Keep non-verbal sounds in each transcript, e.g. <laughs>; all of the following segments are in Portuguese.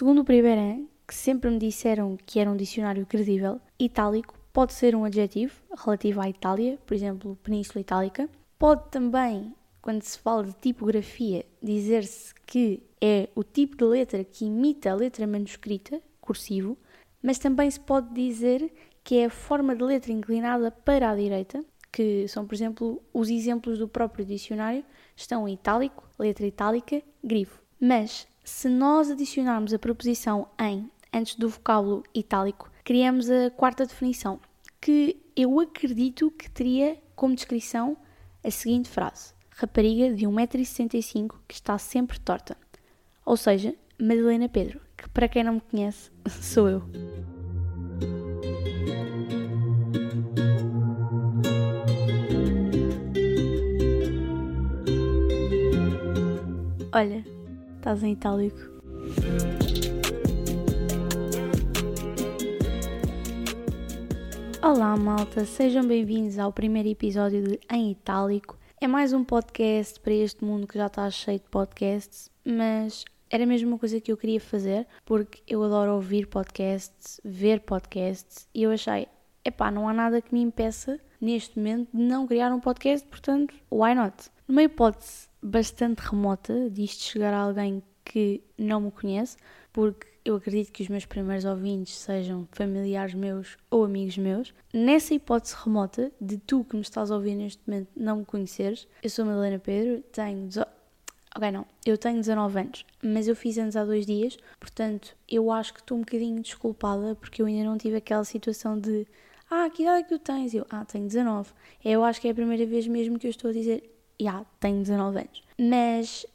Segundo o Primeirão, que sempre me disseram que era um dicionário credível, itálico pode ser um adjetivo relativo à Itália, por exemplo, Península Itálica. Pode também, quando se fala de tipografia, dizer-se que é o tipo de letra que imita a letra manuscrita, cursivo, mas também se pode dizer que é a forma de letra inclinada para a direita, que são, por exemplo, os exemplos do próprio dicionário, estão em itálico, letra itálica, grifo. Mas se nós adicionarmos a preposição em antes do vocábulo itálico, criamos a quarta definição, que eu acredito que teria como descrição a seguinte frase: rapariga de 1,65m que está sempre torta. Ou seja, Madalena Pedro, que para quem não me conhece, <laughs> sou eu. Olha, estás em itálico. Olá, malta, sejam bem-vindos ao primeiro episódio de Em Itálico. É mais um podcast para este mundo que já está cheio de podcasts, mas era mesmo uma coisa que eu queria fazer porque eu adoro ouvir podcasts, ver podcasts e eu achei, epá, não há nada que me impeça neste momento de não criar um podcast, portanto, why not? Numa hipótese bastante remota disto chegar a alguém que não me conhece, porque eu acredito que os meus primeiros ouvintes sejam familiares meus ou amigos meus. Nessa hipótese remota de tu que me estás a ouvir neste momento não me conheceres, eu sou Madalena Pedro, tenho. Ok, não, eu tenho 19 anos, mas eu fiz anos há dois dias, portanto eu acho que estou um bocadinho desculpada porque eu ainda não tive aquela situação de ah, que idade é que tu tens? Eu, ah, tenho 19. Eu acho que é a primeira vez mesmo que eu estou a dizer yeah, tenho 19 anos. Mas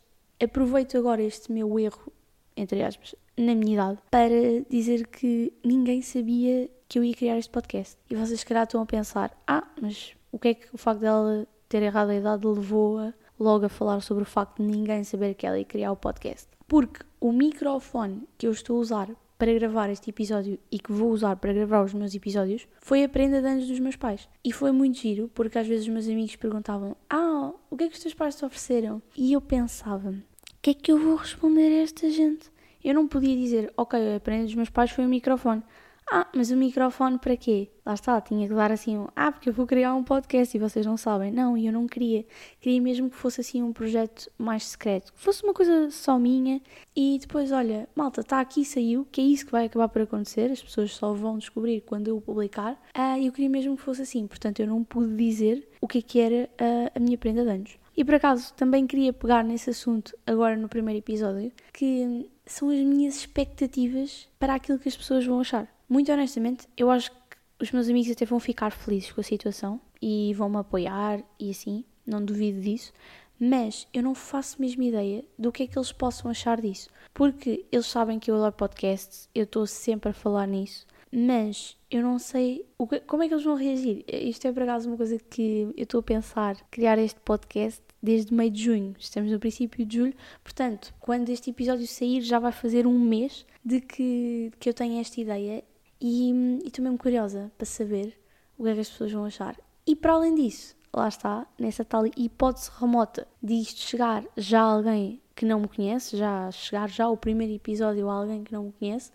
aproveito agora este meu erro, entre aspas, na minha idade, para dizer que ninguém sabia que eu ia criar este podcast. E vocês, se calhar, estão a pensar: ah, mas o que é que o facto dela ter errado a idade levou-a logo a falar sobre o facto de ninguém saber que ela ia criar o podcast? Porque o microfone que eu estou a usar para gravar este episódio e que vou usar para gravar os meus episódios foi a prenda de anos dos meus pais. E foi muito giro, porque às vezes os meus amigos perguntavam: Ah, o que é que os teus pais te ofereceram? E eu pensava: O que é que eu vou responder a esta gente? Eu não podia dizer: Ok, a prenda dos meus pais foi o microfone. Ah, mas o microfone para quê? Lá está, tinha que dar assim ah, porque eu vou criar um podcast e vocês não sabem. Não, eu não queria. Queria mesmo que fosse assim um projeto mais secreto, que fosse uma coisa só minha e depois, olha, malta, está aqui, saiu, que é isso que vai acabar por acontecer, as pessoas só vão descobrir quando eu o publicar. Ah, eu queria mesmo que fosse assim, portanto eu não pude dizer o que é que era a, a minha prenda de anos. E por acaso também queria pegar nesse assunto agora no primeiro episódio, que são as minhas expectativas para aquilo que as pessoas vão achar. Muito honestamente, eu acho que os meus amigos até vão ficar felizes com a situação e vão me apoiar e assim, não duvido disso, mas eu não faço mesmo ideia do que é que eles possam achar disso, porque eles sabem que eu adoro podcasts, eu estou sempre a falar nisso, mas eu não sei que, como é que eles vão reagir. Isto é por acaso uma coisa que eu estou a pensar, criar este podcast desde meio de junho. Estamos no princípio de julho, portanto, quando este episódio sair já vai fazer um mês de que, que eu tenho esta ideia e, estou mesmo curiosa para saber o que é que as pessoas vão achar. E para além disso, lá está, nessa tal hipótese remota de isto chegar já a alguém que não me conhece, já chegar já o primeiro episódio a alguém que não me conhece,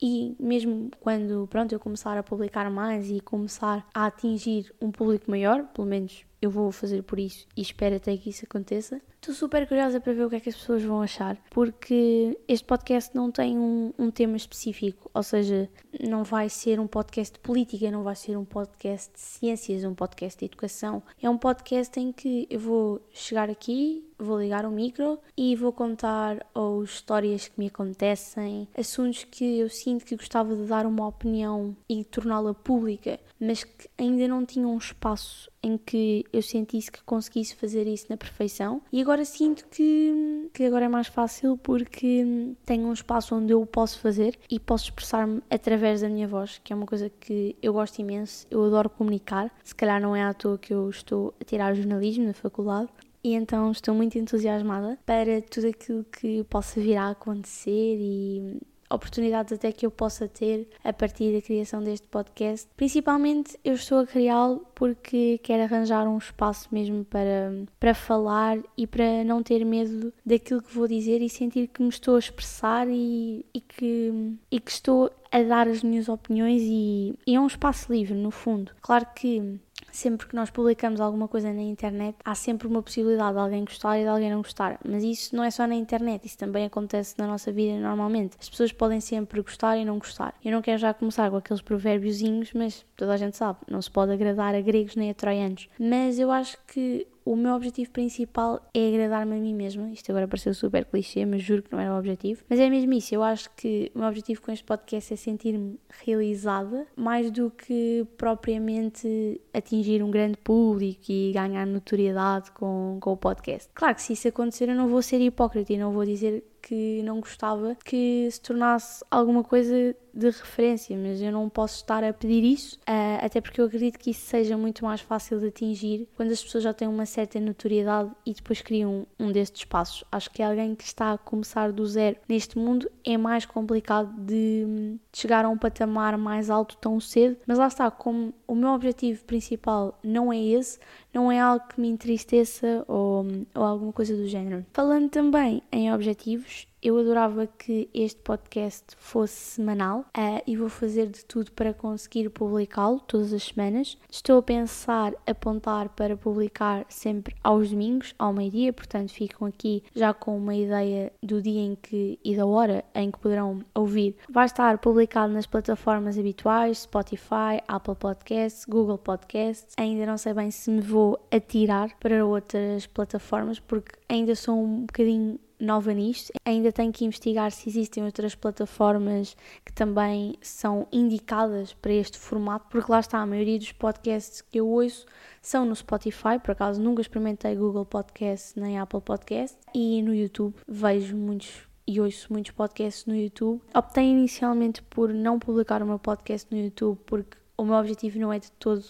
e mesmo quando pronto eu começar a publicar mais e começar a atingir um público maior, pelo menos eu vou fazer por isso e espero até que isso aconteça. Estou super curiosa para ver o que é que as pessoas vão achar, porque este podcast não tem um, um, tema específico, ou seja, não vai ser um podcast de política, não vai ser um podcast de ciências, um podcast de educação. É um podcast em que eu vou chegar aqui, vou ligar o micro e vou contar ou histórias que me acontecem, assuntos que eu sinto que gostava de dar uma opinião e torná-la pública, mas que ainda não tinham um espaço em que eu sentisse que conseguisse fazer isso na perfeição e agora sinto que, que agora é mais fácil porque tenho um espaço onde eu posso fazer e posso expressar-me através da minha voz, que é uma coisa que eu gosto imenso, eu adoro comunicar. Se calhar não é à toa que eu estou a tirar jornalismo na faculdade e então estou muito entusiasmada para tudo aquilo que possa vir a acontecer e oportunidades até que eu possa ter a partir da criação deste podcast. Principalmente eu estou a criá-lo porque quero arranjar um espaço mesmo para, para falar e para não ter medo daquilo que vou dizer e sentir que me estou a expressar e, e, que, e que estou a dar as minhas opiniões e, e é um espaço livre, no fundo. Claro que sempre que nós publicamos alguma coisa na internet, há sempre uma possibilidade de alguém gostar e de alguém não gostar. Mas isso não é só na internet, isso também acontece na nossa vida normalmente. As pessoas podem sempre gostar e não gostar. Eu não quero já começar com aqueles provérbios, mas toda a gente sabe, não se pode agradar a gregos nem a troianos. Mas eu acho que o meu objetivo principal é agradar-me a mim mesma. Isto agora pareceu super clichê, mas juro que não era o objetivo. Mas é mesmo isso. Eu acho que o meu objetivo com este podcast é sentir-me realizada, mais do que propriamente atingir um grande público e ganhar notoriedade com, com o podcast. Claro que se isso acontecer, eu não vou ser hipócrita e não vou dizer que não gostava que se tornasse alguma coisa de referência, mas eu não posso estar a pedir isso, uh, até porque eu acredito que isso seja muito mais fácil de atingir quando as pessoas já têm uma certa notoriedade e depois criam um destes passos. Acho que alguém que está a começar do zero neste mundo é mais complicado de, de chegar a um patamar mais alto tão cedo, mas lá está, como o meu objetivo principal não é esse, não é algo que me entristeça ou, ou alguma coisa do género. Falando também em objetivos, eu adorava que este podcast fosse semanal uh, e vou fazer de tudo para conseguir publicá-lo todas as semanas. Estou a pensar apontar para publicar sempre aos domingos, ao meio-dia, portanto ficam aqui já com uma ideia do dia em que e da hora em que poderão ouvir. Vai estar publicado nas plataformas habituais, Spotify, Apple Podcasts, Google Podcasts. Ainda não sei bem se me vou atirar para outras plataformas porque ainda sou um bocadinho nova nisto. Ainda tenho que investigar se existem outras plataformas que também são indicadas para este formato, porque lá está, a maioria dos podcasts que eu ouço são no Spotify, por acaso nunca experimentei Google Podcasts nem Apple Podcasts, e no YouTube vejo muitos e ouço muitos podcasts no YouTube. Optei inicialmente por não publicar o meu podcast no YouTube porque o meu objetivo não é de todo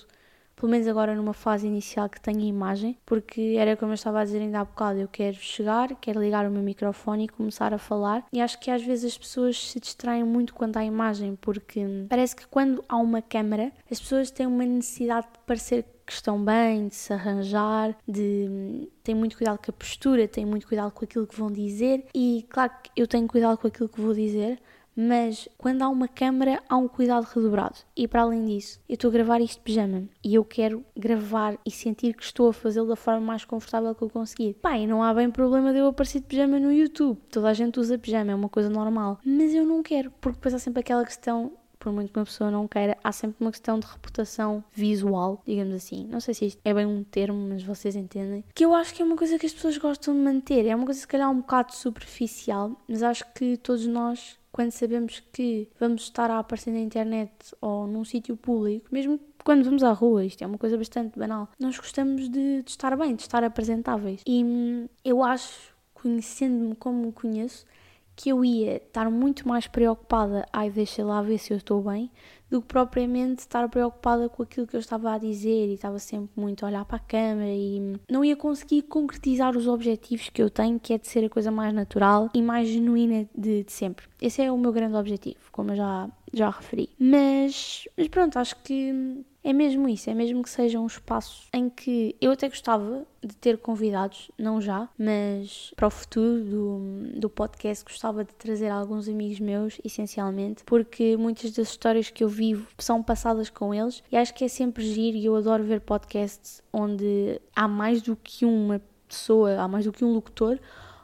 pelo menos agora numa fase inicial que tenha imagem, porque era como eu estava a dizer ainda há bocado, eu quero chegar, quero ligar o meu microfone e começar a falar, e acho que às vezes as pessoas se distraem muito quando há imagem, porque parece que quando há uma câmera, as pessoas têm uma necessidade de parecer que estão bem, de se arranjar, de têm muito cuidado com a postura, têm muito cuidado com aquilo que vão dizer, e claro que eu tenho cuidado com aquilo que vou dizer, mas quando há uma câmera há um cuidado redobrado. E para além disso, eu estou a gravar isto de pijama e eu quero gravar e sentir que estou a fazê-lo da forma mais confortável que eu conseguir. E não há bem problema de eu aparecer de pijama no YouTube. Toda a gente usa pijama, é uma coisa normal. Mas eu não quero, porque depois há sempre aquela questão por muito que uma pessoa não queira, há sempre uma questão de reputação visual, digamos assim. Não sei se isto é bem um termo, mas vocês entendem. Que eu acho que é uma coisa que as pessoas gostam de manter. É uma coisa, se calhar, um bocado superficial, mas acho que todos nós quando sabemos que vamos estar a aparecer na internet ou num sítio público, mesmo quando vamos à rua, isto é uma coisa bastante banal, nós gostamos de, de estar bem, de estar apresentáveis. E hum, eu acho, conhecendo-me como me conheço, que eu ia estar muito mais preocupada, ai, deixa lá ver se eu estou bem, do que propriamente estar preocupada com aquilo que eu estava a dizer e estava sempre muito a olhar para a câmera e não ia conseguir concretizar os objetivos que eu tenho, que é de ser a coisa mais natural e mais genuína de, de sempre. Esse é o meu grande objetivo, como eu já, já referi. Mas, mas pronto, acho que é mesmo isso, é mesmo que seja um espaço em que eu até gostava de ter convidados, não já, mas para o futuro do, do podcast gostava de trazer alguns amigos meus, essencialmente, porque muitas das histórias que eu vivo são passadas com eles e acho que é sempre giro e eu adoro ver podcasts onde há mais do que uma pessoa, há mais do que um locutor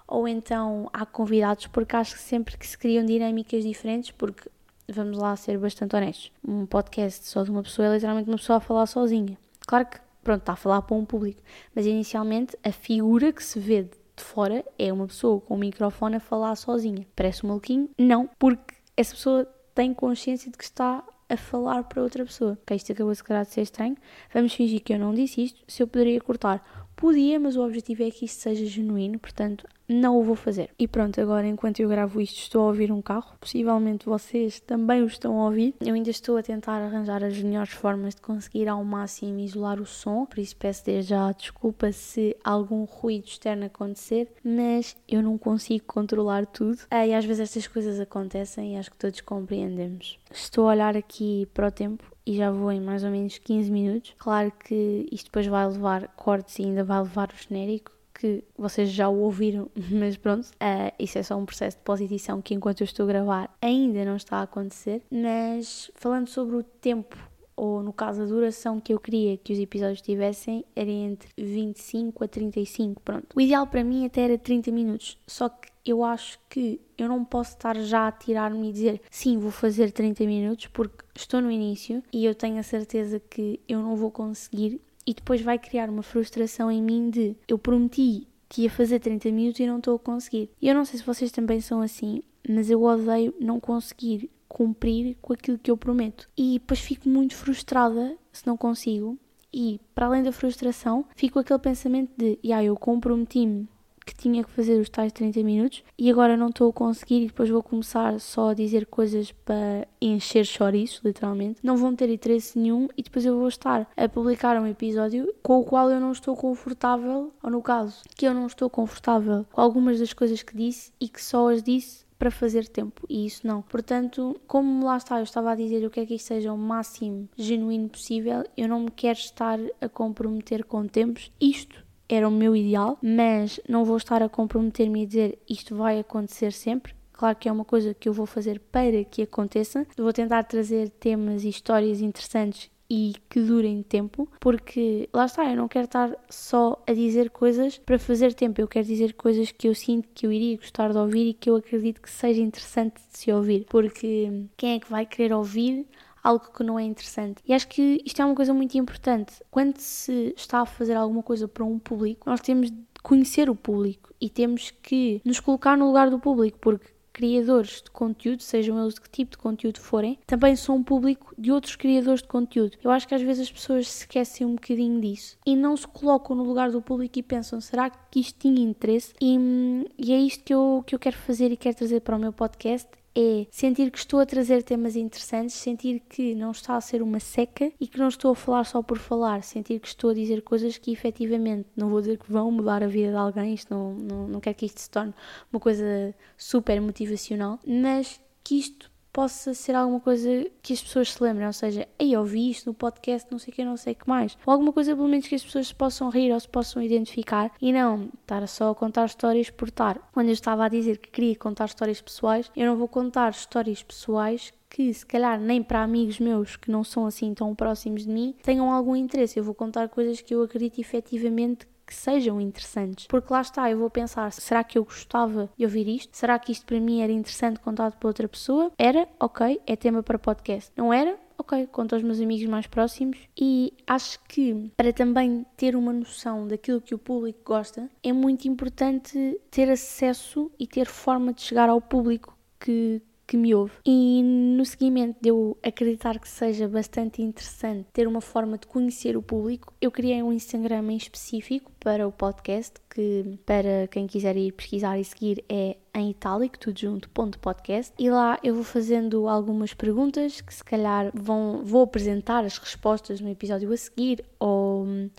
ou então há convidados, porque acho que sempre que se criam dinâmicas diferentes, porque vamos lá ser bastante honestos, um podcast só de uma pessoa é literalmente uma pessoa a falar sozinha. Claro que, pronto, está a falar para um público, mas inicialmente a figura que se vê de fora é uma pessoa com um microfone a falar sozinha. Parece um maluquinho? Não, porque essa pessoa tem consciência de que está a falar para outra pessoa. Ok, isto acabou se calhar de ser estranho. Vamos fingir que eu não disse isto. Se eu poderia cortar, podia, mas o objetivo é que isto seja genuíno. Portanto, não o vou fazer. E pronto, agora enquanto eu gravo isto, estou a ouvir um carro. Possivelmente vocês também o estão a ouvir. Eu ainda estou a tentar arranjar as melhores formas de conseguir ao máximo isolar o som, por isso peço desde já desculpa se algum ruído externo acontecer, mas eu não consigo controlar tudo. E às vezes estas coisas acontecem e acho que todos compreendemos. Estou a olhar aqui para o tempo e já vou em mais ou menos 15 minutos. Claro que isto depois vai levar cortes e ainda vai levar o genérico, que vocês já o ouviram, <laughs> mas pronto, uh, isso é só um processo de pós-edição que enquanto eu estou a gravar ainda não está a acontecer. Mas falando sobre o tempo, ou no caso a duração que eu queria que os episódios tivessem, era entre 25 a 35, pronto. O ideal para mim até era 30 minutos, só que eu acho que eu não posso estar já a tirar-me e dizer sim, vou fazer 30 minutos porque estou no início e eu tenho a certeza que eu não vou conseguir e depois vai criar uma frustração em mim de eu prometi que ia fazer 30 minutos e não estou a conseguir. E eu não sei se vocês também são assim, mas eu odeio não conseguir cumprir com aquilo que eu prometo. E depois fico muito frustrada se não consigo. E para além da frustração, fico aquele pensamento de, yeah, eu comprometi-me que tinha que fazer os tais 30 minutos e agora não estou a conseguir e depois vou começar só a dizer coisas para encher chouriços, literalmente. Não vão ter interesse nenhum e depois eu vou estar a publicar um episódio com o qual eu não estou confortável, ou no caso, que eu não estou confortável com algumas das coisas que disse e que só as disse para fazer tempo e isso não. Portanto, como lá está, eu estava a dizer, eu quero que isto seja o máximo genuíno possível, eu não me quero estar a comprometer com tempos. Isto era o meu ideal, mas não vou estar a comprometer-me a dizer isto vai acontecer sempre. Claro que é uma coisa que eu vou fazer para que aconteça. Vou tentar trazer temas e histórias interessantes e que durem tempo, porque lá está, eu não quero estar só a dizer coisas para fazer tempo, eu quero dizer coisas que eu sinto que eu iria gostar de ouvir e que eu acredito que seja interessante de se ouvir, porque quem é que vai querer ouvir algo que não é interessante. E acho que isto é uma coisa muito importante. Quando se está a fazer alguma coisa para um público, nós temos de conhecer o público e temos que nos colocar no lugar do público, porque criadores de conteúdo, sejam eles de que tipo de conteúdo forem, também são um público de outros criadores de conteúdo. Eu acho que às vezes as pessoas se esquecem um bocadinho disso e não se colocam no lugar do público e pensam: será que isto tinha interesse? E, e é isto que eu, que eu quero fazer e quero trazer para o meu podcast é sentir que estou a trazer temas interessantes, sentir que não está a ser uma seca e que não estou a falar só por falar, sentir que estou a dizer coisas que efetivamente não vou dizer que vão mudar a vida de alguém, isto não, não, não quero que isto se torne uma coisa super motivacional, mas que isto possa ser alguma coisa que as pessoas se lembrem, ou seja, ei, ouvi isto no podcast, não sei o que, não sei o que mais. Ou alguma coisa, pelo menos, que as pessoas se possam rir ou se possam identificar e não estar só a contar histórias por estar. Quando eu estava a dizer que queria contar histórias pessoais, eu não vou contar histórias pessoais que se calhar nem para amigos meus que não são assim tão próximos de mim tenham algum interesse. Eu vou contar coisas que eu acredito efetivamente que sejam interessantes. Porque lá está, eu vou pensar: será que eu gostava de ouvir isto? Será que isto para mim era interessante contado por outra pessoa? Era? Ok, é tema para podcast. Não era? ok, conto aos meus amigos mais próximos e acho que para também ter uma noção daquilo que o público gosta, é muito importante ter acesso e ter forma de chegar ao público que, que me ouve. E no seguimento de eu acreditar que seja bastante interessante ter uma forma de conhecer o público, eu criei um Instagram em específico para o podcast, que para quem quiser ir pesquisar e seguir é em itálico, tudo junto, ponto podcast. E lá eu vou fazendo algumas perguntas que se calhar vão, vou apresentar as respostas no episódio a seguir ou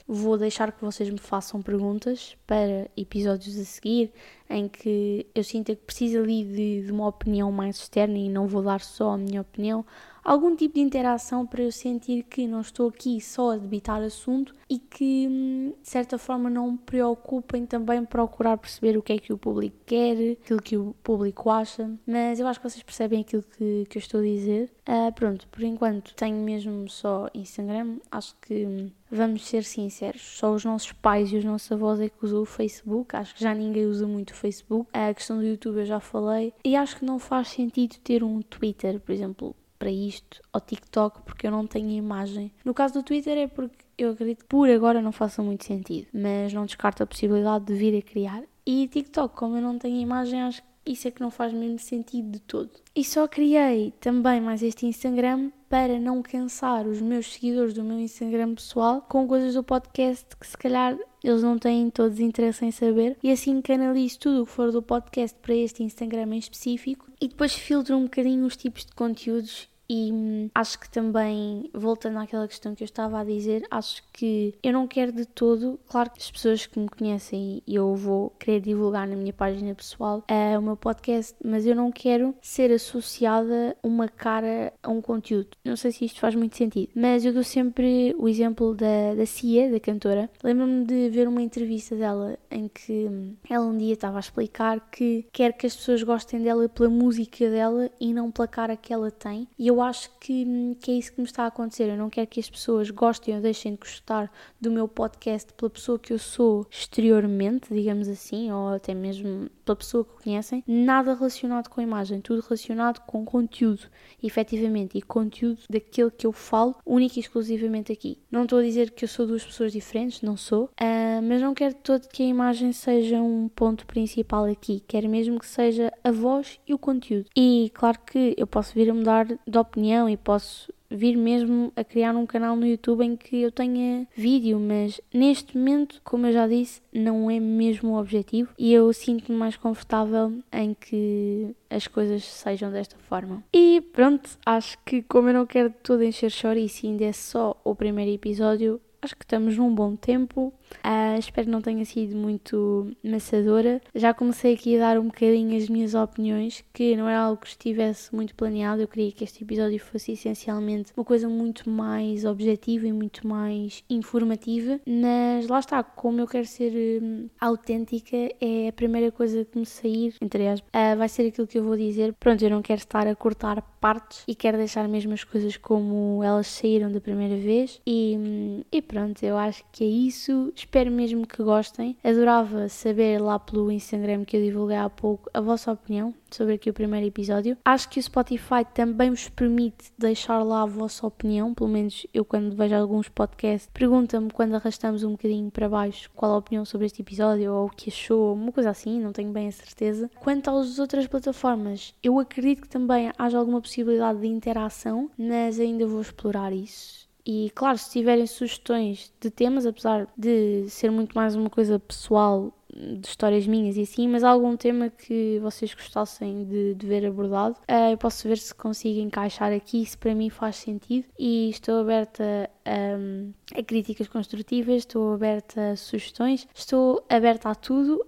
vou deixar que vocês me façam perguntas para episódios a seguir em que eu sinto que preciso ali de, de uma opinião mais externa e não vou dar só a minha opinião algum tipo de interação para eu sentir que não estou aqui só a debitar assunto e que, hum, de certa forma, não me preocupem também procurar perceber o que é que o público quer, aquilo que o público acha. Mas eu acho que vocês percebem aquilo que, que eu estou a dizer. Uh, pronto, por enquanto tenho mesmo só Instagram. Acho que hum, vamos ser sinceros, só os nossos pais e os nossos avós é que usam o Facebook. Acho que já ninguém usa muito o Facebook. A questão do YouTube eu já falei. E acho que não faz sentido ter um Twitter, por exemplo para isto, ao TikTok, porque eu não tenho imagem. No caso do Twitter é porque eu acredito que por agora não faça muito sentido, mas não descarto a possibilidade de vir a criar. E TikTok, como eu não tenho imagem, acho isso é que não faz mesmo sentido de todo. E só criei também mais este Instagram para não cansar os meus seguidores do meu Instagram pessoal com coisas do podcast que se calhar eles não têm todos interesse em saber. E assim canalizo tudo o que for do podcast para este Instagram em específico e depois filtro um bocadinho os tipos de conteúdos e hum, acho que também, voltando àquela questão que eu estava a dizer, acho que eu não quero de todo, claro que as pessoas que me conhecem e eu vou querer divulgar na minha página pessoal uh, o meu podcast, mas eu não quero ser associada uma cara a um conteúdo. Não sei se isto faz muito sentido, mas eu dou sempre o exemplo da, da Cia, da cantora. Lembro-me de ver uma entrevista dela em que hum, ela um dia estava a explicar que quer que as pessoas gostem dela pela música dela e não pela cara que ela tem. E eu eu acho que, que é isso que me está a acontecer. Eu não quero que as pessoas gostem ou deixem de gostar do meu podcast pela pessoa que eu sou exteriormente, digamos assim, ou até mesmo pela pessoa que conhecem. Nada relacionado com a imagem, tudo relacionado com conteúdo, efetivamente, e conteúdo daquilo que eu falo, único e exclusivamente aqui. Não estou a dizer que eu sou duas pessoas diferentes, não sou, uh, mas não quero todo que a imagem seja um ponto principal aqui. Quero mesmo que seja a voz e o conteúdo. E claro que eu posso vir a mudar de opinião e posso vir mesmo a criar um canal no YouTube em que eu tenha vídeo, mas neste momento, como eu já disse, não é mesmo o objetivo e eu sinto-me mais confortável em que as coisas sejam desta forma. E pronto, acho que como eu não quero todo encher chouriço e ainda é só o primeiro episódio, acho que estamos num bom tempo. Uh, espero que não tenha sido muito maçadora. Já comecei aqui a dar um bocadinho as minhas opiniões, que não é algo que estivesse muito planeado. Eu queria que este episódio fosse essencialmente uma coisa muito mais objetiva e muito mais informativa. Mas lá está, como eu quero ser hum, autêntica, é a primeira coisa que me sair, entre aspas, uh, vai ser aquilo que eu vou dizer. Pronto, eu não quero estar a cortar partes e quero deixar mesmo as coisas como elas saíram da primeira vez. E, hum, e pronto, eu acho que é isso Espero mesmo que gostem. Adorava saber lá pelo Instagram que eu divulguei há pouco a vossa opinião sobre aqui o primeiro episódio. Acho que o Spotify também vos permite deixar lá a vossa opinião, pelo menos eu quando vejo alguns podcasts, pergunta-me quando arrastamos um bocadinho para baixo qual a opinião sobre este episódio ou o que achou, uma coisa assim, não tenho bem a certeza. Quanto às outras plataformas, eu acredito que também haja alguma possibilidade de interação, mas ainda vou explorar isso e claro, se tiverem sugestões de temas, apesar de ser muito mais uma coisa pessoal, de histórias minhas e assim, mas algum tema que vocês gostassem de, de ver abordado, uh, eu posso ver se consigo encaixar aqui, se para mim faz sentido. E estou aberta a, a críticas construtivas, estou aberta a sugestões, estou aberta a tudo.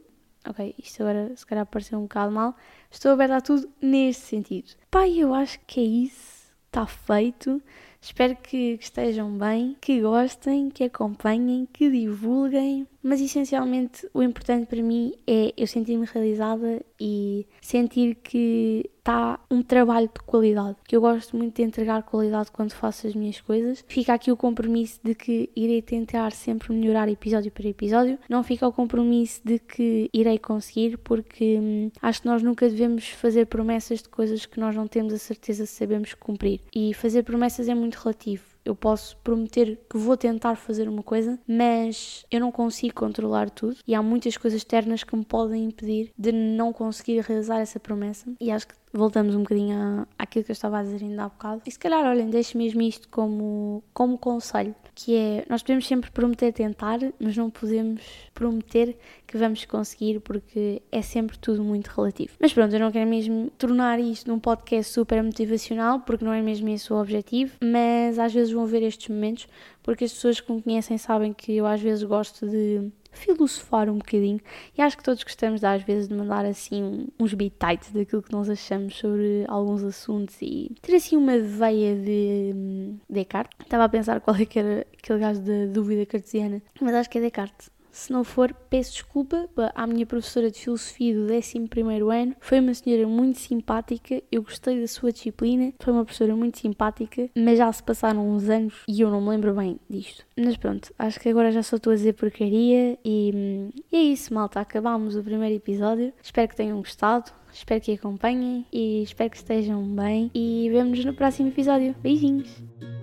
Ok, isto agora se calhar pareceu um bocado mal. Estou aberta a tudo neste sentido. Pai, eu acho que é isso. Está feito. Espero que estejam bem, que gostem, que acompanhem, que divulguem mas essencialmente o importante para mim é eu sentir-me realizada e sentir que está um trabalho de qualidade, que eu gosto muito de entregar qualidade quando faço as minhas coisas. Fica aqui o compromisso de que irei tentar sempre melhorar episódio por episódio. Não fica o compromisso de que irei conseguir, porque hum, acho que nós nunca devemos fazer promessas de coisas que nós não temos a certeza se sabemos cumprir. E fazer promessas é muito relativo eu posso prometer que vou tentar fazer uma coisa, mas eu não consigo controlar tudo e há muitas coisas externas que me podem impedir de não conseguir realizar essa promessa. E acho que voltamos um bocadinho àquilo que eu estava a dizer ainda há bocado. E se calhar, olhem, deixo mesmo isto como, como conselho, que é, nós podemos sempre prometer tentar, mas não podemos prometer que vamos conseguir, porque é sempre tudo muito relativo. Mas pronto, eu não quero mesmo tornar isto num podcast super motivacional, porque não é mesmo esse o objetivo, mas às vezes vão ver estes momentos, porque as pessoas que me conhecem sabem que eu às vezes gosto de filosofar um bocadinho e acho que todos gostamos às vezes de mandar assim uns bitites daquilo que nós achamos sobre alguns assuntos e ter assim uma veia de um, Descartes. Estava a pensar qual é que era aquele gajo da dúvida cartesiana, mas acho que é Descartes. Se não for, peço desculpa à minha professora de Filosofia do 11 ano. Foi uma senhora muito simpática, eu gostei da sua disciplina, foi uma professora muito simpática, mas já se passaram uns anos e eu não me lembro bem disto. Mas pronto, acho que agora já só estou a dizer porcaria e, e é isso, malta. Acabámos o primeiro episódio. Espero que tenham gostado. Espero que acompanhem e espero que estejam bem. E vemo-nos no próximo episódio. Beijinhos!